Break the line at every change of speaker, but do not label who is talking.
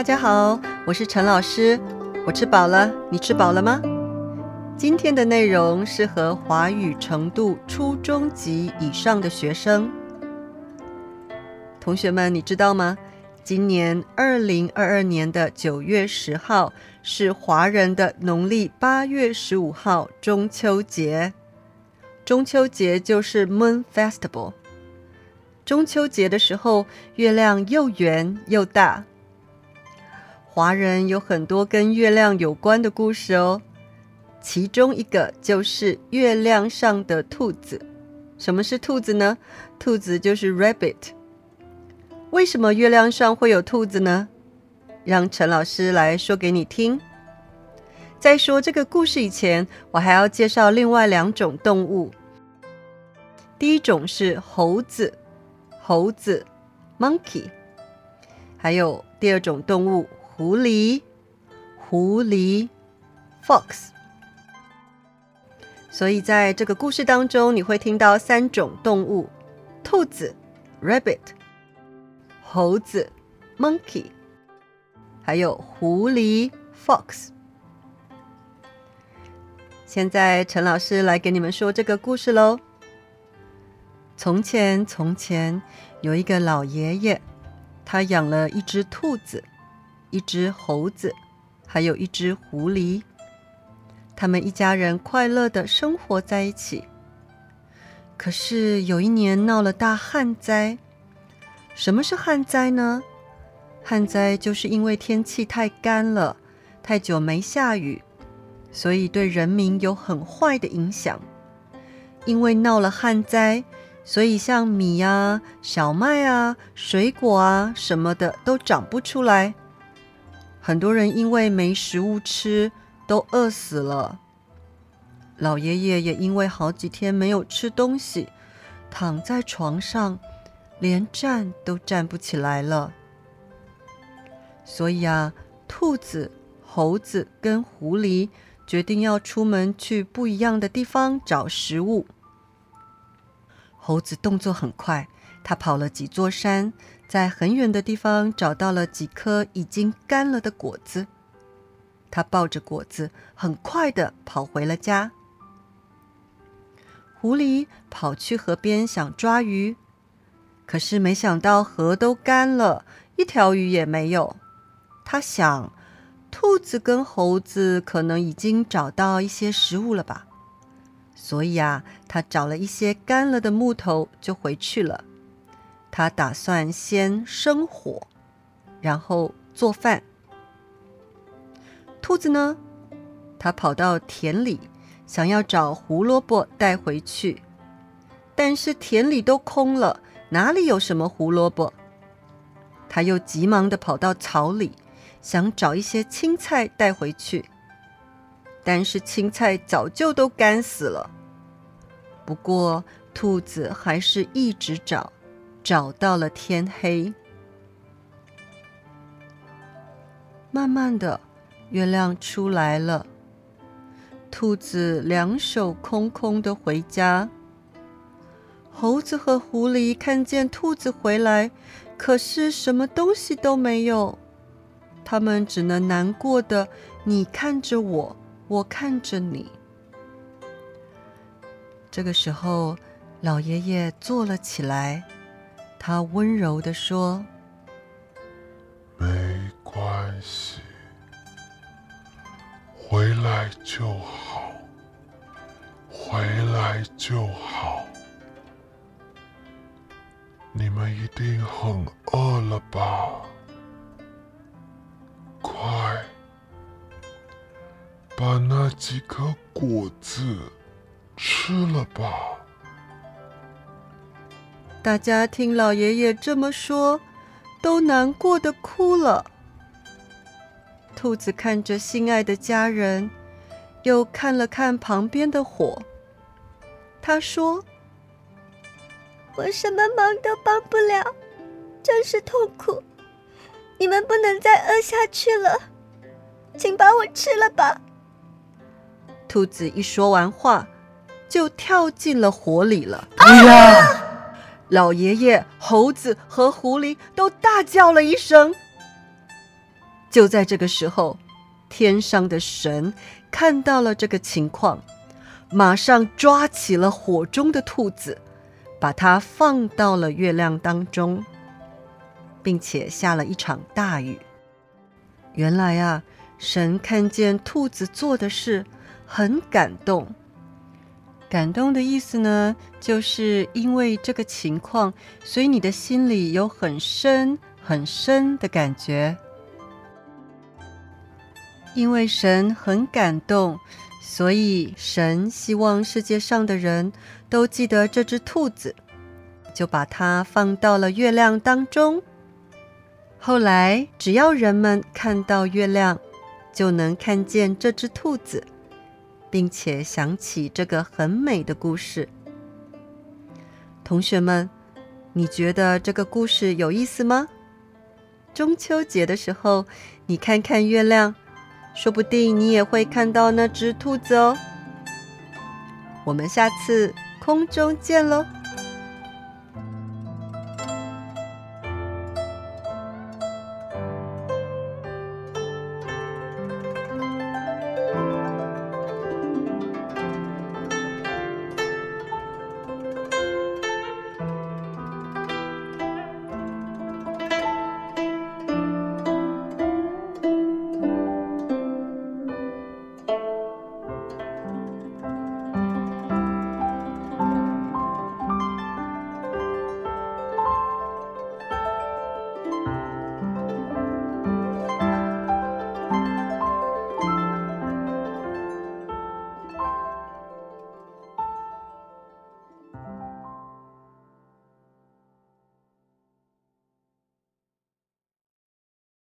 大家好，我是陈老师。我吃饱了，你吃饱了吗？今天的内容适合华语程度初中级以上的学生。同学们，你知道吗？今年二零二二年的九月十号是华人的农历八月十五号中秋节。中秋节就是 Moon Festival。中秋节的时候，月亮又圆又大。华人有很多跟月亮有关的故事哦，其中一个就是月亮上的兔子。什么是兔子呢？兔子就是 rabbit。为什么月亮上会有兔子呢？让陈老师来说给你听。在说这个故事以前，我还要介绍另外两种动物。第一种是猴子，猴子 monkey，还有第二种动物。狐狸，狐狸，fox。所以在这个故事当中，你会听到三种动物：兔子 （rabbit）、猴子 （monkey），还有狐狸 （fox）。现在，陈老师来给你们说这个故事喽。从前，从前有一个老爷爷，他养了一只兔子。一只猴子，还有一只狐狸，他们一家人快乐的生活在一起。可是有一年闹了大旱灾。什么是旱灾呢？旱灾就是因为天气太干了，太久没下雨，所以对人民有很坏的影响。因为闹了旱灾，所以像米啊、小麦啊、水果啊什么的都长不出来。很多人因为没食物吃，都饿死了。老爷爷也因为好几天没有吃东西，躺在床上，连站都站不起来了。所以啊，兔子、猴子跟狐狸决定要出门去不一样的地方找食物。猴子动作很快，它跑了几座山。在很远的地方找到了几颗已经干了的果子，他抱着果子，很快的跑回了家。狐狸跑去河边想抓鱼，可是没想到河都干了，一条鱼也没有。他想，兔子跟猴子可能已经找到一些食物了吧，所以啊，他找了一些干了的木头就回去了。他打算先生火，然后做饭。兔子呢？他跑到田里，想要找胡萝卜带回去，但是田里都空了，哪里有什么胡萝卜？他又急忙的跑到草里，想找一些青菜带回去，但是青菜早就都干死了。不过，兔子还是一直找。找到了天黑，慢慢的，月亮出来了。兔子两手空空的回家。猴子和狐狸看见兔子回来，可是什么东西都没有，他们只能难过的，你看着我，我看着你。这个时候，老爷爷坐了起来。他温柔的说：“
没关系，回来就好，回来就好。你们一定很饿了吧？把那几颗果子吃了吧。”
大家听老爷爷这么说，都难过的哭了。兔子看着心爱的家人，又看了看旁边的火，他说：“
我什么忙都帮不了，真是痛苦。你们不能再饿下去了，请把我吃了吧。”
兔子一说完话，就跳进了火里了。哎呀！老爷爷、猴子和狐狸都大叫了一声。就在这个时候，天上的神看到了这个情况，马上抓起了火中的兔子，把它放到了月亮当中，并且下了一场大雨。原来啊，神看见兔子做的事，很感动。感动的意思呢，就是因为这个情况，所以你的心里有很深很深的感觉。因为神很感动，所以神希望世界上的人都记得这只兔子，就把它放到了月亮当中。后来，只要人们看到月亮，就能看见这只兔子。并且想起这个很美的故事，同学们，你觉得这个故事有意思吗？中秋节的时候，你看看月亮，说不定你也会看到那只兔子哦。我们下次空中见喽！